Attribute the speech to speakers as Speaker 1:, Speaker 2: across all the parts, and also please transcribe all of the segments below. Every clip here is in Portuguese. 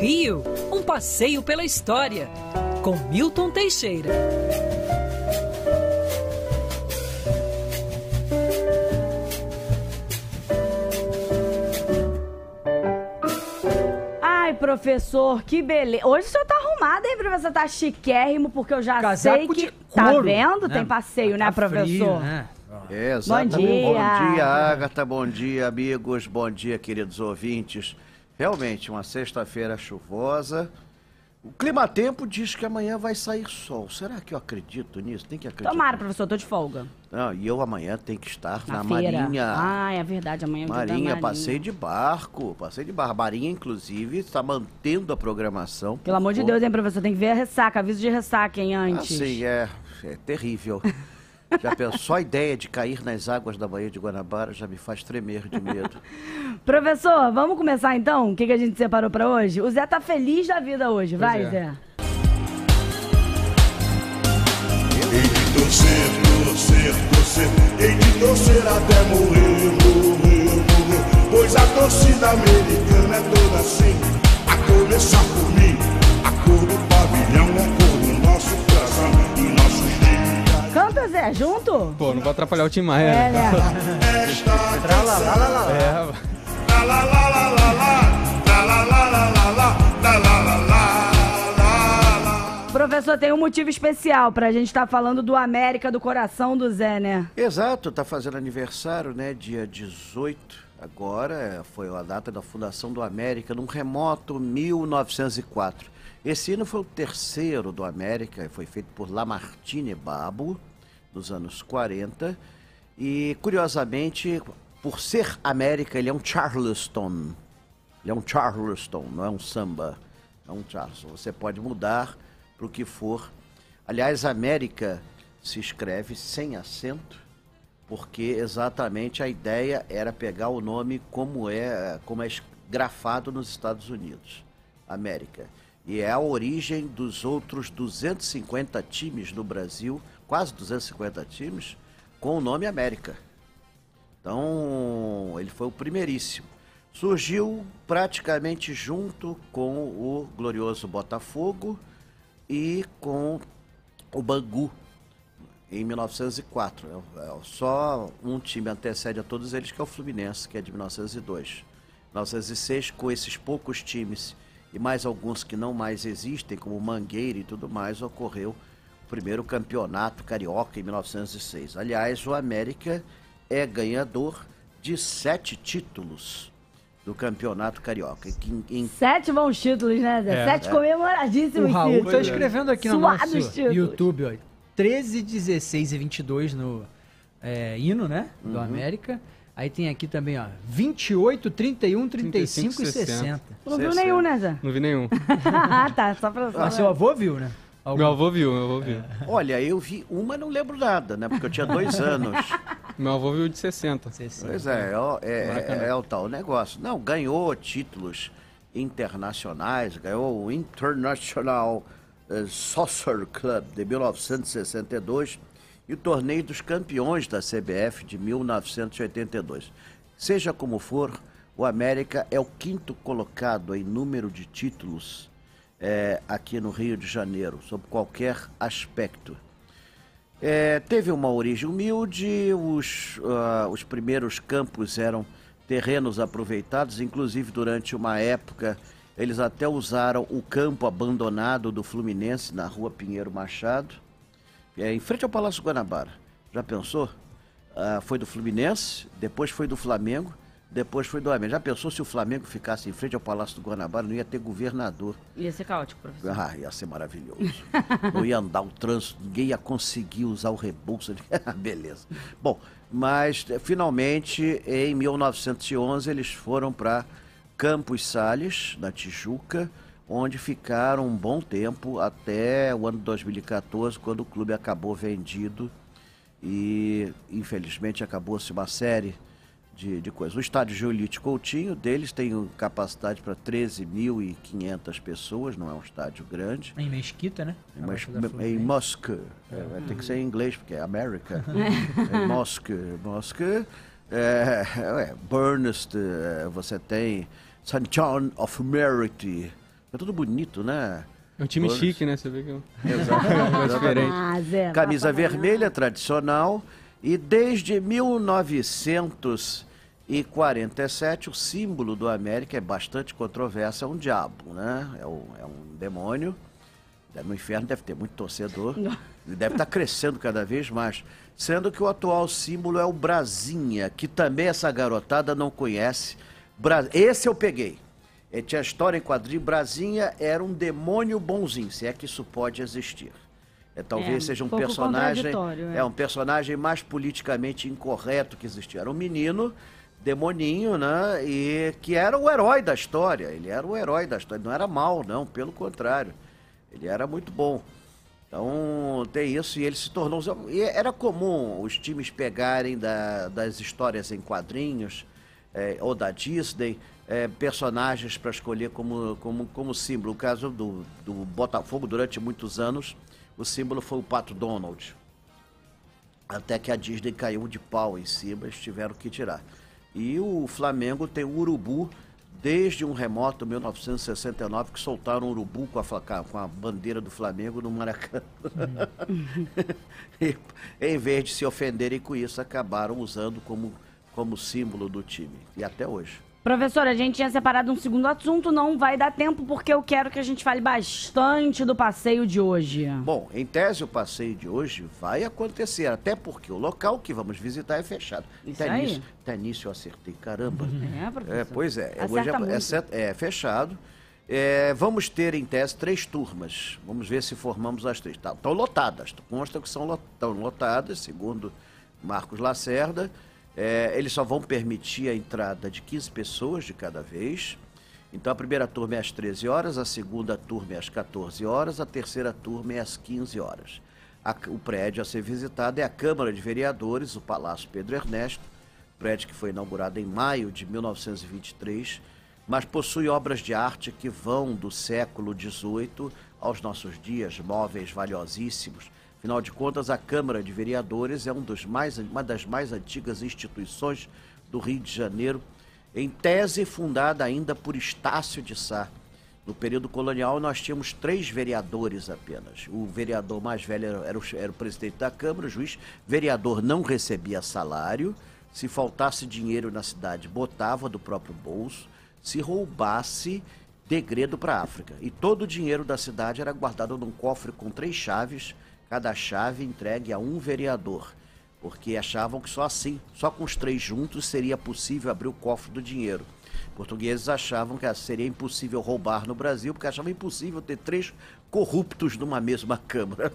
Speaker 1: Rio, um passeio pela história, com Milton Teixeira.
Speaker 2: Ai, professor, que beleza. Hoje o senhor tá arrumado, hein, professor? Tá chiquérrimo, porque eu já
Speaker 3: Casaco
Speaker 2: sei que.
Speaker 3: de
Speaker 2: Tá
Speaker 3: couro,
Speaker 2: vendo?
Speaker 3: né?
Speaker 2: Tem passeio, né,
Speaker 3: Tá
Speaker 2: professor?
Speaker 3: frio, né?
Speaker 4: É, exatamente.
Speaker 2: dia.
Speaker 4: Bom dia, Agatha. Bom dia, amigos. Bom dia, queridos ouvintes. Realmente, uma sexta-feira chuvosa. O clima-tempo diz que amanhã vai sair sol. Será que eu acredito nisso? Tem que acreditar.
Speaker 2: Tomara, professor, tô de folga.
Speaker 4: Não, e eu amanhã tenho que estar
Speaker 2: Na,
Speaker 4: na. Marinha.
Speaker 2: Ah, é verdade, amanhã da
Speaker 4: Marinha,
Speaker 2: Marinha.
Speaker 4: passei de barco, passei de barco. Marinha, inclusive, está mantendo a programação.
Speaker 2: Pelo amor de Deus, hein, professor? Tem que ver a ressaca, aviso de ressaca, hein, antes.
Speaker 4: Assim, é, é terrível. Já pensou, só a ideia de cair nas águas da Baía de Guanabara já me faz tremer de medo.
Speaker 2: Professor, vamos começar então? O que, que a gente separou pra hoje? O Zé tá feliz da vida hoje, vai,
Speaker 5: é.
Speaker 2: Zé.
Speaker 6: Hei de torcer, torcer, torcer, hei de torcer até morrer, morrer, morrer. Pois a torcida americana é toda assim, a começar por mim.
Speaker 2: Zé, junto?
Speaker 5: Pô, não vou atrapalhar o Tim Maia.
Speaker 2: É,
Speaker 5: né? É.
Speaker 2: Professor, tem um motivo especial pra gente estar falando do América do coração do Zé, né?
Speaker 4: Exato, tá fazendo aniversário, né? Dia 18. Agora é, foi a data da fundação do América, num remoto 1904. Esse hino foi o terceiro do América, foi feito por Lamartine Babo, nos anos 40. E, curiosamente, por ser América, ele é um Charleston. Ele é um Charleston, não é um samba. É um Charleston. Você pode mudar para o que for. Aliás, América se escreve sem acento, porque exatamente a ideia era pegar o nome como é, como é grafado nos Estados Unidos. América. E é a origem dos outros 250 times no Brasil, quase 250 times, com o nome América. Então, ele foi o primeiríssimo. Surgiu praticamente junto com o glorioso Botafogo e com o Bangu, em 1904. É, é só um time antecede a todos eles, que é o Fluminense, que é de 1902. 1906, com esses poucos times e mais alguns que não mais existem, como Mangueira e tudo mais, ocorreu primeiro campeonato carioca em 1906. Aliás, o América é ganhador de sete títulos do campeonato carioca. Em, em
Speaker 2: Sete bons títulos, né, Zé?
Speaker 5: É,
Speaker 2: Sete
Speaker 5: é.
Speaker 2: comemoradíssimos
Speaker 3: O Raul
Speaker 2: títulos.
Speaker 3: tá escrevendo aqui no
Speaker 2: Suados
Speaker 3: nosso
Speaker 2: títulos.
Speaker 3: YouTube, ó. 13, 16 e 22 no é, hino, né? Do América. Aí tem aqui também, ó. 28, 31, 35 e 60.
Speaker 2: Tu não viu
Speaker 4: 60.
Speaker 2: nenhum, né, Zé?
Speaker 5: não vi nenhum.
Speaker 2: ah, tá. Só pra...
Speaker 3: Mas seu avô viu, né? Algum.
Speaker 5: Meu avô viu, meu avô viu.
Speaker 4: Olha, eu vi uma, não lembro nada, né? Porque eu tinha dois anos.
Speaker 5: Meu avô viu de 60.
Speaker 3: 60.
Speaker 4: Pois é, é, o- é, é, é o tal negócio. Não, ganhou títulos internacionais, ganhou o International eh, Soccer Club de 1962 e o Torneio dos Campeões da CBF de 1982. Seja como for, o América é o quinto colocado em número de títulos eh, aqui no Rio de Janeiro, sob qualquer aspecto. É, teve uma origem humilde, os, ah, os primeiros campos eram terrenos aproveitados, inclusive durante uma época eles até usaram o campo abandonado do Fluminense na rua Pinheiro Machado, é, em frente ao Palácio Guanabara. Já pensou? Ah, foi do Fluminense, depois foi do Flamengo, depois foi do América. Já pensou se o Flamengo ficasse em frente ao Palácio do Guanabara, não ia ter governador.
Speaker 2: Ia ser caótico, professor.
Speaker 4: Ah, ia ser maravilhoso. Não ia andar o trânsito, ninguém ia conseguir usar o rebolso. Beleza. Bom, mas eh, finalmente, em 1911, eles foram para Campos Sales, na Tijuca, onde ficaram um bom tempo até o ano 2014, quando o clube acabou vendido e, infelizmente, acabou-se uma série de, de coisas. O estádio Giolite Coutinho deles tem capacidade para 13.500 pessoas, não é um estádio grande.
Speaker 3: Em Mesquita, né?
Speaker 4: Em
Speaker 3: Fluminense.
Speaker 4: Moscou. É, vai ter que ser em inglês, porque é América. é Moscou. Moscou. É, é, Burnest, é, você tem St. John of Merit. É tudo bonito, né?
Speaker 5: É um time
Speaker 4: Cores.
Speaker 5: chique, né? Você vê que eu...
Speaker 4: Exato.
Speaker 5: é diferente.
Speaker 2: Ah.
Speaker 4: Camisa vermelha tradicional e desde 1947 o símbolo do América é bastante controverso, é um diabo, né? É um, é um demônio. No inferno deve ter muito torcedor. E deve estar crescendo cada vez mais. Sendo que o atual símbolo é o Brasinha, que também essa garotada não conhece. Bra- Esse eu peguei. É, tinha a história em quadrinho. Brasinha era um demônio bonzinho, se é que isso pode existir. É, talvez
Speaker 2: É,
Speaker 4: seja um
Speaker 2: um
Speaker 4: personagem.
Speaker 2: é.
Speaker 4: É um personagem mais politicamente incorreto que existia. Era um menino, demoninho, né? E que era o herói da história. Ele era o herói da história. Não era mal, não, pelo contrário. Ele era muito bom. Então tem isso, e ele se tornou. E era comum os times pegarem da- das histórias em quadrinhos, eh, ou da Disney, eh, personagens para escolher como, como, como símbolo. O caso do, do Botafogo, durante muitos anos, o símbolo foi o Pato Donald. Até que a Disney caiu de pau em cima, eles tiveram que tirar. E o Flamengo tem o urubu desde um remoto 1969 que soltaram o urubu com a, com a bandeira do Flamengo no Maracanã. e, em vez de se ofenderem com isso, acabaram usando como, como símbolo do time. E até hoje.
Speaker 2: Professor, a gente tinha separado um segundo assunto, não vai dar tempo porque eu quero que a gente fale bastante do passeio de hoje.
Speaker 4: Bom, em tese o passeio de hoje vai acontecer, até porque o local que vamos visitar é fechado.
Speaker 2: Isso aí.
Speaker 4: nisso, nisso eu acertei, caramba.
Speaker 2: É, professor.
Speaker 4: É, pois é.
Speaker 2: Acerta
Speaker 4: Hoje é, é é fechado. É, vamos ter, em tese, três turmas. Vamos ver se formamos as três. Estão lotadas. Consta que são lo- tão lotadas, segundo Marcos Lacerda. É, eles só vão permitir a entrada de 15 pessoas de cada vez. Então, a primeira turma é às 13 horas, a segunda turma é às 14 horas, a terceira turma é às 15 horas. A- o prédio a ser visitado é a Câmara de Vereadores, o Palácio Pedro Ernesto, prédio que foi inaugurado em maio de 1923, mas possui obras de arte que vão do século XVIII aos nossos dias, móveis valiosíssimos. Afinal de contas, a Câmara de Vereadores é um dos mais, uma das mais antigas instituições do Rio de Janeiro, em tese fundada ainda por Estácio de Sá. No período colonial, nós tínhamos três vereadores apenas. O vereador mais velho era, o, era o presidente da Câmara, o juiz. Vereador não recebia salário. Se faltasse dinheiro na cidade, botava do próprio bolso. Se roubasse, degredo para a África. E todo o dinheiro da cidade era guardado num cofre com três chaves, cada chave entregue a um vereador. Porque achavam que só assim, só com os três juntos, seria possível abrir o cofre do dinheiro. Portugueses achavam que seria impossível roubar no Brasil, porque achavam impossível ter três corruptos numa mesma Câmara.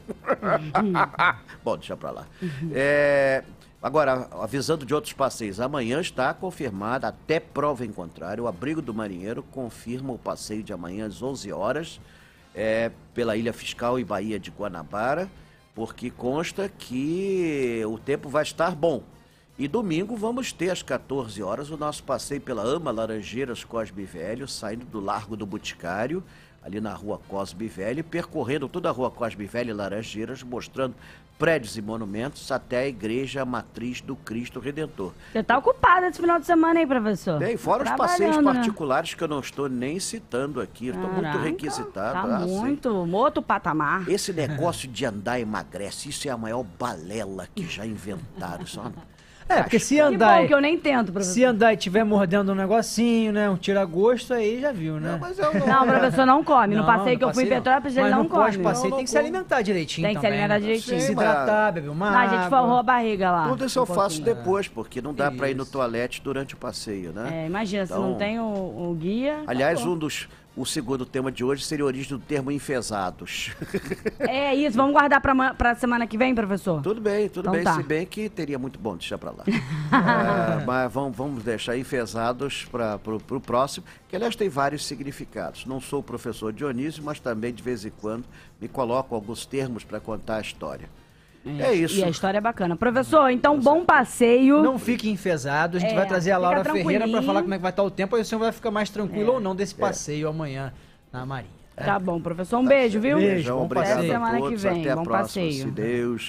Speaker 4: Bom, deixa pra lá. É, agora, avisando de outros passeios, amanhã está confirmada, até prova em contrário, o Abrigo do Marinheiro confirma o passeio de amanhã às 11 horas, é, pela Ilha Fiscal e Baía de Guanabara, porque consta que o tempo vai estar bom. E domingo vamos ter às 14 horas o nosso passeio pela Ama Laranjeiras Cosme Velho, saindo do Largo do Boticário, ali na rua Cosme Velho, percorrendo toda a rua Cosme Velho e Laranjeiras, mostrando prédios e monumentos até a Igreja Matriz do Cristo Redentor.
Speaker 2: Você tá ocupado esse final de semana aí, professor?
Speaker 4: Bem, fora os
Speaker 2: Trabalhando,
Speaker 4: passeios
Speaker 2: né?
Speaker 4: particulares que eu não estou nem citando aqui, estou muito requisitado.
Speaker 2: Tá
Speaker 4: ah,
Speaker 2: muito, outro patamar.
Speaker 4: Esse negócio de andar emagrece, isso é a maior balela que já inventaram. Isso é uma-
Speaker 3: É, porque se
Speaker 2: Que
Speaker 3: andar,
Speaker 2: bom que eu nem tento, professor.
Speaker 3: se andar e tiver mordendo um negocinho, né? Um tira-gosto, aí já viu, né?
Speaker 4: Não, mas eu não.
Speaker 2: Não, o professor não come. no passeio que eu fui em
Speaker 3: passeio.
Speaker 2: Petrópolis, ele
Speaker 3: Mas
Speaker 2: não
Speaker 3: no
Speaker 2: come.
Speaker 3: pós-passeio
Speaker 4: Não,
Speaker 3: tem
Speaker 4: não
Speaker 3: que se alimentar direitinho
Speaker 2: Tem que se
Speaker 3: também,
Speaker 2: alimentar
Speaker 3: né?
Speaker 2: direitinho.
Speaker 3: Se hidratar, beber uma
Speaker 2: Não, a gente forrou a barriga lá.
Speaker 4: Tudo isso eu faço
Speaker 3: pouquinho.
Speaker 4: depois, porque não dá pra ir no toalete durante o passeio, né?
Speaker 2: É, imagina, se
Speaker 4: Então-
Speaker 2: não tem o, guia.
Speaker 4: Aliás, um dos. O segundo tema de hoje seria a origem do termo enfesados.
Speaker 2: É isso, vamos guardar pra, ma- pra semana que vem, professor?
Speaker 4: tudo bem, tudo
Speaker 2: Então
Speaker 4: bem,
Speaker 2: tá.
Speaker 4: se bem que teria muito bom deixar pra lá. É, mas vamos, vamos deixar enfesados para o próximo, que aliás tem vários significados. Não sou o professor Dionísio, mas também de vez em quando me coloco alguns termos para contar a história. É isso.
Speaker 2: E a história é bacana. Professor, então bom passeio.
Speaker 3: Não fique enfesado, a gente
Speaker 2: É,
Speaker 3: vai trazer a Laura Ferreira pra
Speaker 2: tranquilinho.
Speaker 3: falar como é que vai estar o tempo, aí o senhor vai ficar mais tranquilo ou não desse passeio amanhã na Marinha.
Speaker 2: Tá bom, professor. Um beijo, viu?
Speaker 3: Beijo, bom
Speaker 4: obrigado
Speaker 3: passeio.
Speaker 4: a
Speaker 2: Até semana que vem,
Speaker 4: Até a
Speaker 2: bom
Speaker 4: próxima,
Speaker 2: passeio.
Speaker 4: se Deus